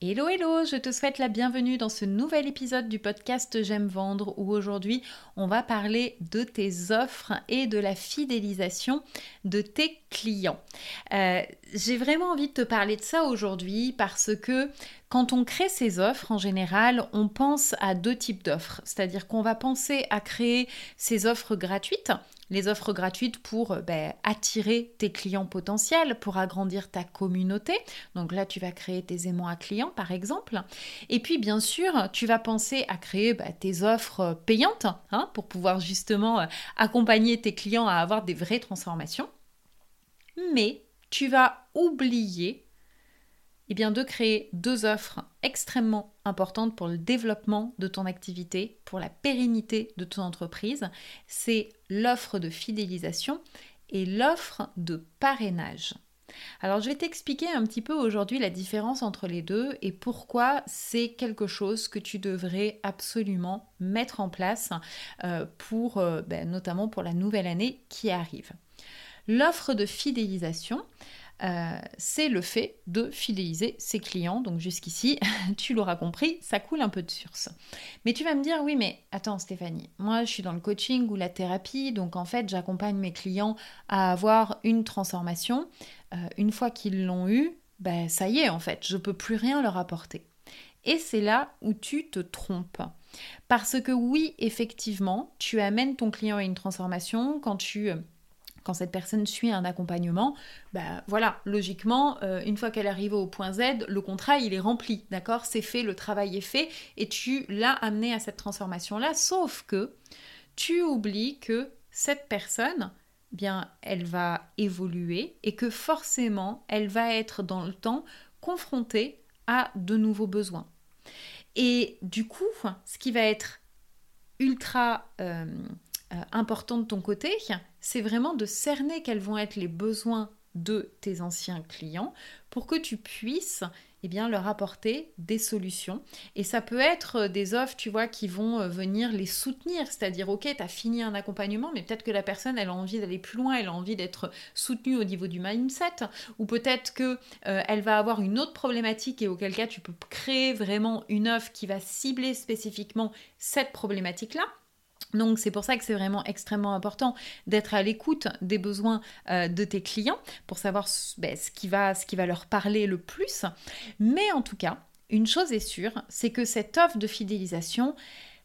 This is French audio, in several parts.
Hello hello, je te souhaite la bienvenue dans ce nouvel épisode du podcast J'aime vendre où aujourd'hui on va parler de tes offres et de la fidélisation de tes clients. Euh, j'ai vraiment envie de te parler de ça aujourd'hui parce que quand on crée ces offres, en général, on pense à deux types d'offres. C'est-à-dire qu'on va penser à créer ces offres gratuites les offres gratuites pour euh, ben, attirer tes clients potentiels, pour agrandir ta communauté. Donc là, tu vas créer tes aimants à clients, par exemple. Et puis, bien sûr, tu vas penser à créer ben, tes offres euh, payantes hein, pour pouvoir justement euh, accompagner tes clients à avoir des vraies transformations. Mais tu vas oublier eh de créer deux offres extrêmement importantes pour le développement de ton activité, pour la pérennité de ton entreprise. C'est l'offre de fidélisation et l'offre de parrainage. Alors je vais t'expliquer un petit peu aujourd'hui la différence entre les deux et pourquoi c'est quelque chose que tu devrais absolument mettre en place euh, pour euh, ben, notamment pour la nouvelle année qui arrive. L'offre de fidélisation, euh, c'est le fait de fidéliser ses clients. Donc jusqu'ici, tu l'auras compris, ça coule un peu de source. Mais tu vas me dire, oui, mais attends Stéphanie, moi je suis dans le coaching ou la thérapie, donc en fait j'accompagne mes clients à avoir une transformation. Euh, une fois qu'ils l'ont eu, ben, ça y est en fait, je peux plus rien leur apporter. Et c'est là où tu te trompes. Parce que oui, effectivement, tu amènes ton client à une transformation quand tu euh, quand cette personne suit un accompagnement, bah voilà, logiquement, euh, une fois qu'elle arrive au point Z, le contrat il est rempli, d'accord? C'est fait, le travail est fait, et tu l'as amené à cette transformation-là, sauf que tu oublies que cette personne, bien, elle va évoluer et que forcément, elle va être dans le temps confrontée à de nouveaux besoins. Et du coup, ce qui va être ultra euh, euh, important de ton côté, c'est vraiment de cerner quels vont être les besoins de tes anciens clients pour que tu puisses eh bien, leur apporter des solutions. Et ça peut être des offres, tu vois, qui vont euh, venir les soutenir. C'est-à-dire, ok, tu as fini un accompagnement, mais peut-être que la personne, elle a envie d'aller plus loin, elle a envie d'être soutenue au niveau du mindset. Ou peut-être que euh, elle va avoir une autre problématique et auquel cas tu peux créer vraiment une offre qui va cibler spécifiquement cette problématique-là. Donc c'est pour ça que c'est vraiment extrêmement important d'être à l'écoute des besoins euh, de tes clients pour savoir ben, ce, qui va, leur parler le plus. Mais en tout cas, une chose est sûre, c'est que cette offre de fidélisation,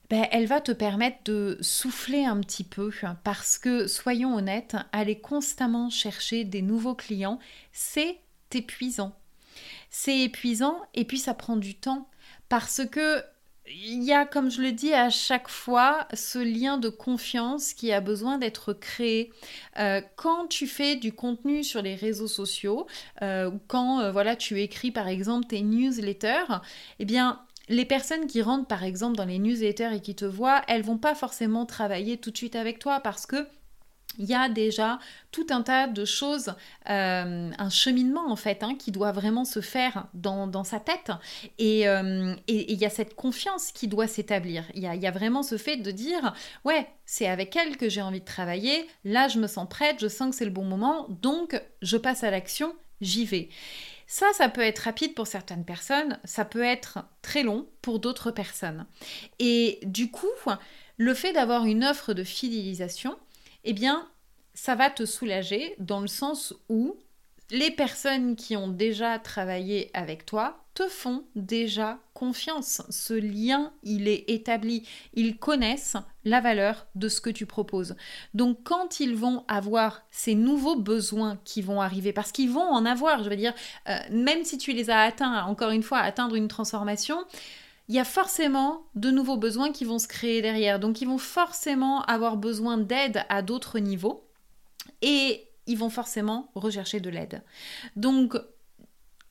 ben, elle va te permettre de souffler un petit peu parce que, soyons honnêtes, aller constamment chercher des nouveaux clients, c'est épuisant. C'est épuisant et puis ça prend du temps parce que il y a, comme je le dis à chaque fois, ce lien de confiance qui a besoin d'être créé. Euh, quand tu fais du contenu sur les réseaux sociaux, euh, quand euh, voilà, tu écris par exemple tes newsletters, eh bien, les personnes qui rentrent par exemple dans les newsletters et qui te voient, elles vont pas forcément travailler tout de suite avec toi parce que il y a déjà tout un tas de choses, euh, un cheminement en fait, hein, qui doit vraiment se faire dans, sa tête. Euh, et il y a cette confiance qui doit s'établir. Il y a, vraiment ce fait de dire, ouais, c'est avec elle que j'ai envie de travailler, là je me sens prête, je sens que c'est le bon moment, donc je passe à l'action, j'y vais. Ça, ça peut être rapide pour certaines personnes, ça peut être très long pour d'autres personnes. Et du coup, le fait d'avoir une offre de fidélisation, eh bien, ça va te soulager dans le sens où les personnes qui ont déjà travaillé avec toi te font déjà confiance. Ce lien, il est établi. Ils connaissent la valeur de ce que tu proposes. Donc quand ils vont avoir ces nouveaux besoins qui vont arriver, parce qu'ils vont en avoir, je veux dire, euh, même si tu les as atteints, encore une fois, atteindre une transformation, il y a forcément de nouveaux besoins qui vont se créer derrière. Donc ils vont forcément avoir besoin d'aide à d'autres niveaux. Et ils vont forcément rechercher de l'aide. Donc,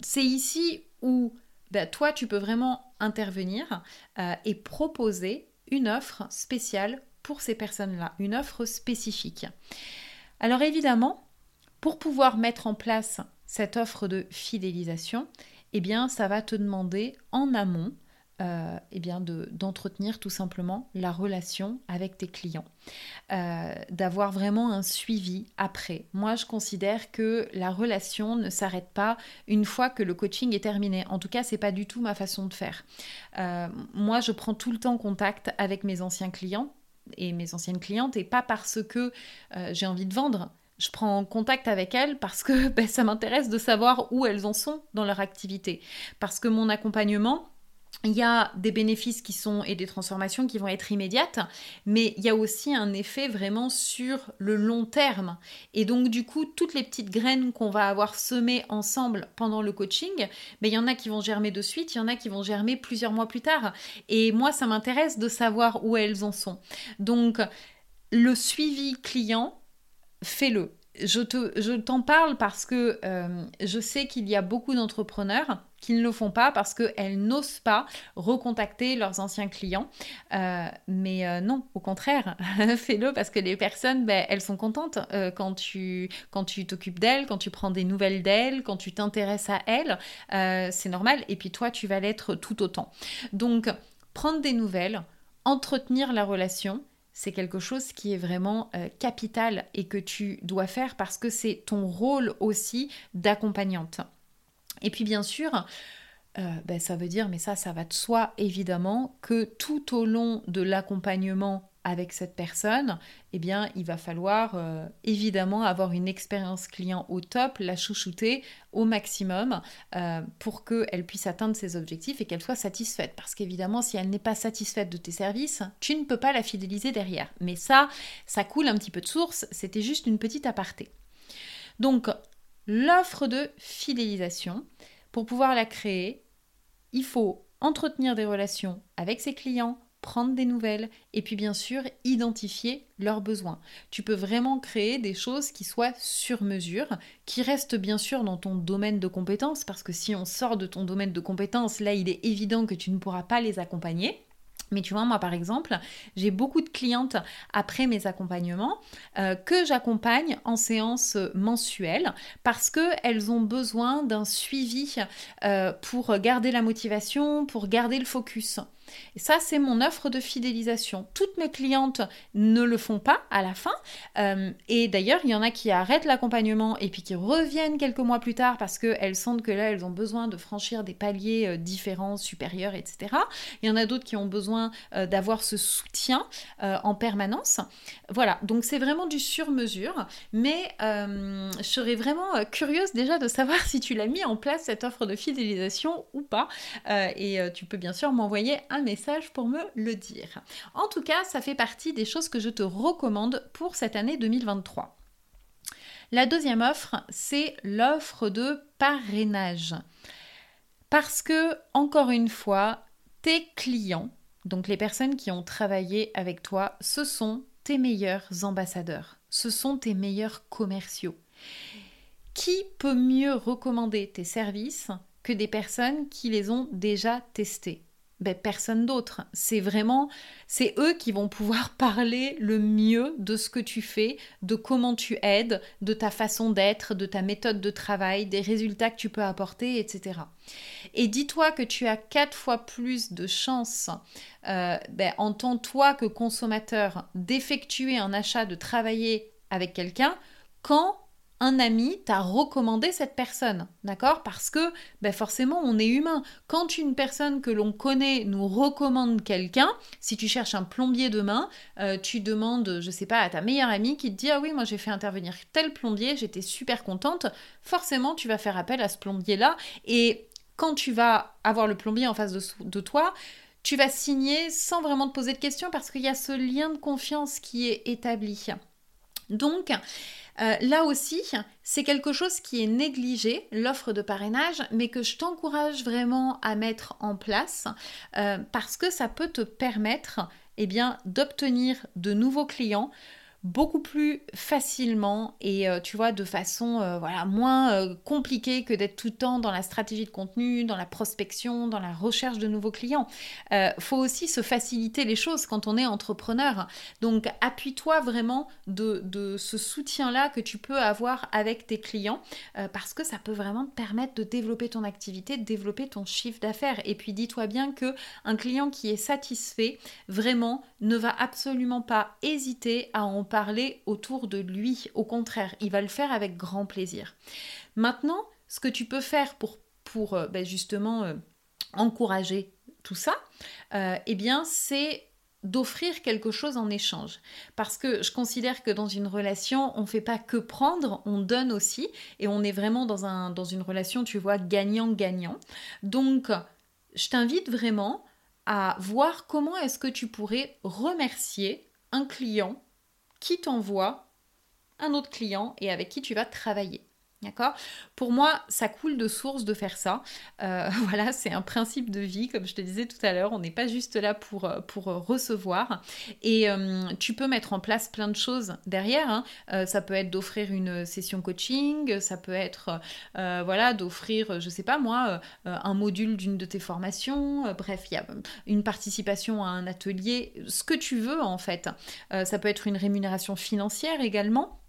c'est ici où bah, toi, tu peux vraiment intervenir euh, et proposer une offre spéciale pour ces personnes-là, une offre spécifique. Alors évidemment, pour pouvoir mettre en place cette offre de fidélisation, eh bien, ça va te demander en amont euh, eh bien d'entretenir tout simplement la relation avec tes clients, euh, d'avoir vraiment un suivi après. Moi, je considère que la relation ne s'arrête pas une fois que le coaching est terminé. En tout cas, c'est pas du tout ma façon de faire. Euh, moi, je prends tout le temps contact avec mes anciens clients et mes anciennes clientes, et pas parce que j'ai envie de vendre, je prends contact avec elles parce que ben, ça m'intéresse de savoir où elles en sont dans leur activité. Parce que mon accompagnement, il y a des bénéfices qui sont et des transformations qui vont être immédiates, mais il y a aussi un effet vraiment sur le long terme. Et donc du coup, toutes les petites graines qu'on va avoir semées ensemble pendant le coaching, mais il y en a qui vont germer de suite, il y en a qui vont germer plusieurs mois plus tard. Et moi, ça m'intéresse de savoir où elles en sont. Donc le suivi client, fais-le je t'en parle parce que euh, je sais qu'il y a beaucoup d'entrepreneurs qui ne le font pas parce qu'elles n'osent pas recontacter leurs anciens clients. Euh, mais euh, non, au contraire, fais-le parce que les personnes, ben, elles sont contentes quand tu quand tu t'occupes d'elles, quand tu prends des nouvelles d'elles, quand tu t'intéresses à elles. c'est normal. Et puis toi, tu vas l'être tout autant. Donc, prendre des nouvelles, entretenir la relation, c'est quelque chose qui est vraiment euh, capital et que tu dois faire parce que c'est ton rôle aussi d'accompagnante. Et puis bien sûr, euh, ben, ça veut dire, mais ça, ça va de soi évidemment, que tout au long de l'accompagnement avec cette personne, eh bien, il va falloir euh, évidemment avoir une expérience client au top, la chouchouter au maximum euh, pour qu'elle puisse atteindre ses objectifs et qu'elle soit satisfaite. Parce qu'évidemment, si elle n'est pas satisfaite de tes services, tu ne peux pas la fidéliser derrière. Mais ça, ça coule un petit peu de source, c'était juste une petite aparté. Donc, l'offre de fidélisation, pour pouvoir la créer, il faut entretenir des relations avec ses clients, prendre des nouvelles et puis bien sûr identifier leurs besoins. Tu peux vraiment créer des choses qui soient sur mesure, qui restent bien sûr dans ton domaine de compétences parce que si on sort de ton domaine de compétences, là il est évident que tu ne pourras pas les accompagner. Mais tu vois, moi par exemple, j'ai beaucoup de clientes après mes accompagnements euh, que j'accompagne en séance mensuelle parce qu'elles ont besoin d'un suivi euh, pour garder la motivation, pour garder le focus. Et ça, c'est mon offre de fidélisation. Toutes mes clientes ne le font pas à la fin. Euh, et d'ailleurs, il y en a qui arrêtent l'accompagnement et puis qui reviennent quelques mois plus tard parce qu'elles sentent que là, elles ont besoin de franchir des paliers euh, différents, supérieurs, etc. Il y en a d'autres qui ont besoin euh, d'avoir ce soutien en permanence. Voilà, donc c'est vraiment du sur-mesure. Mais je serais vraiment curieuse déjà de savoir si tu l'as mis en place, cette offre de fidélisation ou pas. et tu peux bien sûr m'envoyer un message pour me le dire. En tout cas, ça fait partie des choses que je te recommande pour cette année 2023. La deuxième offre, c'est l'offre de parrainage. Parce que, encore une fois, tes clients, donc les personnes qui ont travaillé avec toi, ce sont tes meilleurs ambassadeurs, ce sont tes meilleurs commerciaux. Qui peut mieux recommander tes services que des personnes qui les ont déjà testés ben, personne d'autre. C'est vraiment, c'est eux qui vont pouvoir parler le mieux de ce que tu fais, de comment tu aides, de ta façon d'être, de ta méthode de travail, des résultats que tu peux apporter, etc. Et dis-toi que tu as quatre fois plus de chances euh, ben, en tant toi que consommateur d'effectuer un achat, de travailler avec quelqu'un quand un ami t'a recommandé cette personne, d'accord? Parce que ben forcément, on est humain. Quand une personne que l'on connaît nous recommande quelqu'un, si tu cherches un plombier demain, euh, tu demandes, je sais pas, à ta meilleure amie qui te dit ah oui, moi j'ai fait intervenir tel plombier, j'étais super contente. Forcément, tu vas faire appel à ce plombier-là et quand tu vas avoir le plombier en face de, de toi, tu vas signer sans vraiment te poser de questions parce qu'il y a ce lien de confiance qui est établi. Donc, euh, là aussi, c'est quelque chose qui est négligé, l'offre de parrainage, mais que je t'encourage vraiment à mettre en place euh, parce que ça peut te permettre eh bien, d'obtenir de nouveaux clients beaucoup plus facilement et euh, tu vois de façon euh, voilà moins euh, compliquée que d'être tout le temps dans la stratégie de contenu, dans la prospection, dans la recherche de nouveaux clients. faut aussi se faciliter les choses quand on est entrepreneur. Donc appuie-toi vraiment de, de ce soutien-là que tu peux avoir avec tes clients parce que ça peut vraiment te permettre de développer ton activité, de développer ton chiffre d'affaires. Et puis dis-toi bien que un client qui est satisfait vraiment ne va absolument pas hésiter à en parler autour de lui. Au contraire, il va le faire avec grand plaisir. Maintenant, ce que tu peux faire pour, pour euh, ben, justement euh, encourager tout ça, euh, eh bien, c'est d'offrir quelque chose en échange. Parce que je considère que dans une relation, on ne fait pas que prendre, on donne aussi, et on est vraiment dans, un, dans une relation, tu vois, gagnant-gagnant. Donc, je t'invite vraiment à voir comment est-ce que tu pourrais remercier un client qui t'envoie un autre client et avec qui tu vas travailler. D'accord? Pour moi, ça coule de source de faire ça. Euh, voilà, c'est un principe de vie, comme je te disais tout à l'heure. On n'est pas juste là pour, euh, pour recevoir. Et euh, tu peux mettre en place plein de choses derrière. Hein. ça peut être d'offrir une session coaching, ça peut être voilà, d'offrir, je sais pas moi, un module d'une de tes formations. bref, il y a une participation à un atelier, ce que tu veux en fait. ça peut être une rémunération financière également.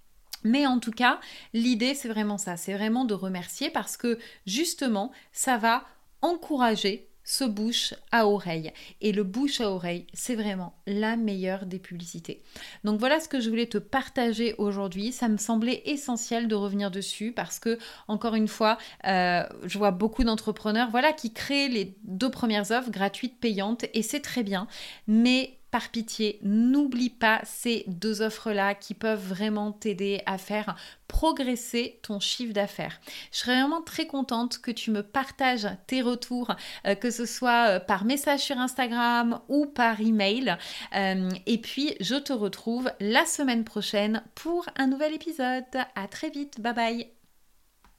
Mais en tout cas, l'idée, c'est vraiment ça, c'est vraiment de remercier parce que justement, ça va encourager ce bouche à oreille. Et le bouche à oreille, c'est vraiment la meilleure des publicités. Donc voilà ce que je voulais te partager aujourd'hui. Ça me semblait essentiel de revenir dessus parce que, encore une fois, euh, je vois beaucoup d'entrepreneurs voilà, qui créent les deux premières offres gratuites, payantes, et c'est très bien. Mais par pitié, n'oublie pas ces deux offres-là qui peuvent vraiment t'aider à faire progresser ton chiffre d'affaires. Je serais vraiment très contente que tu me partages tes retours, euh, que ce soit euh, par message sur Instagram ou par email. Euh, et puis, je te retrouve la semaine prochaine pour un nouvel épisode. À très vite. Bye bye.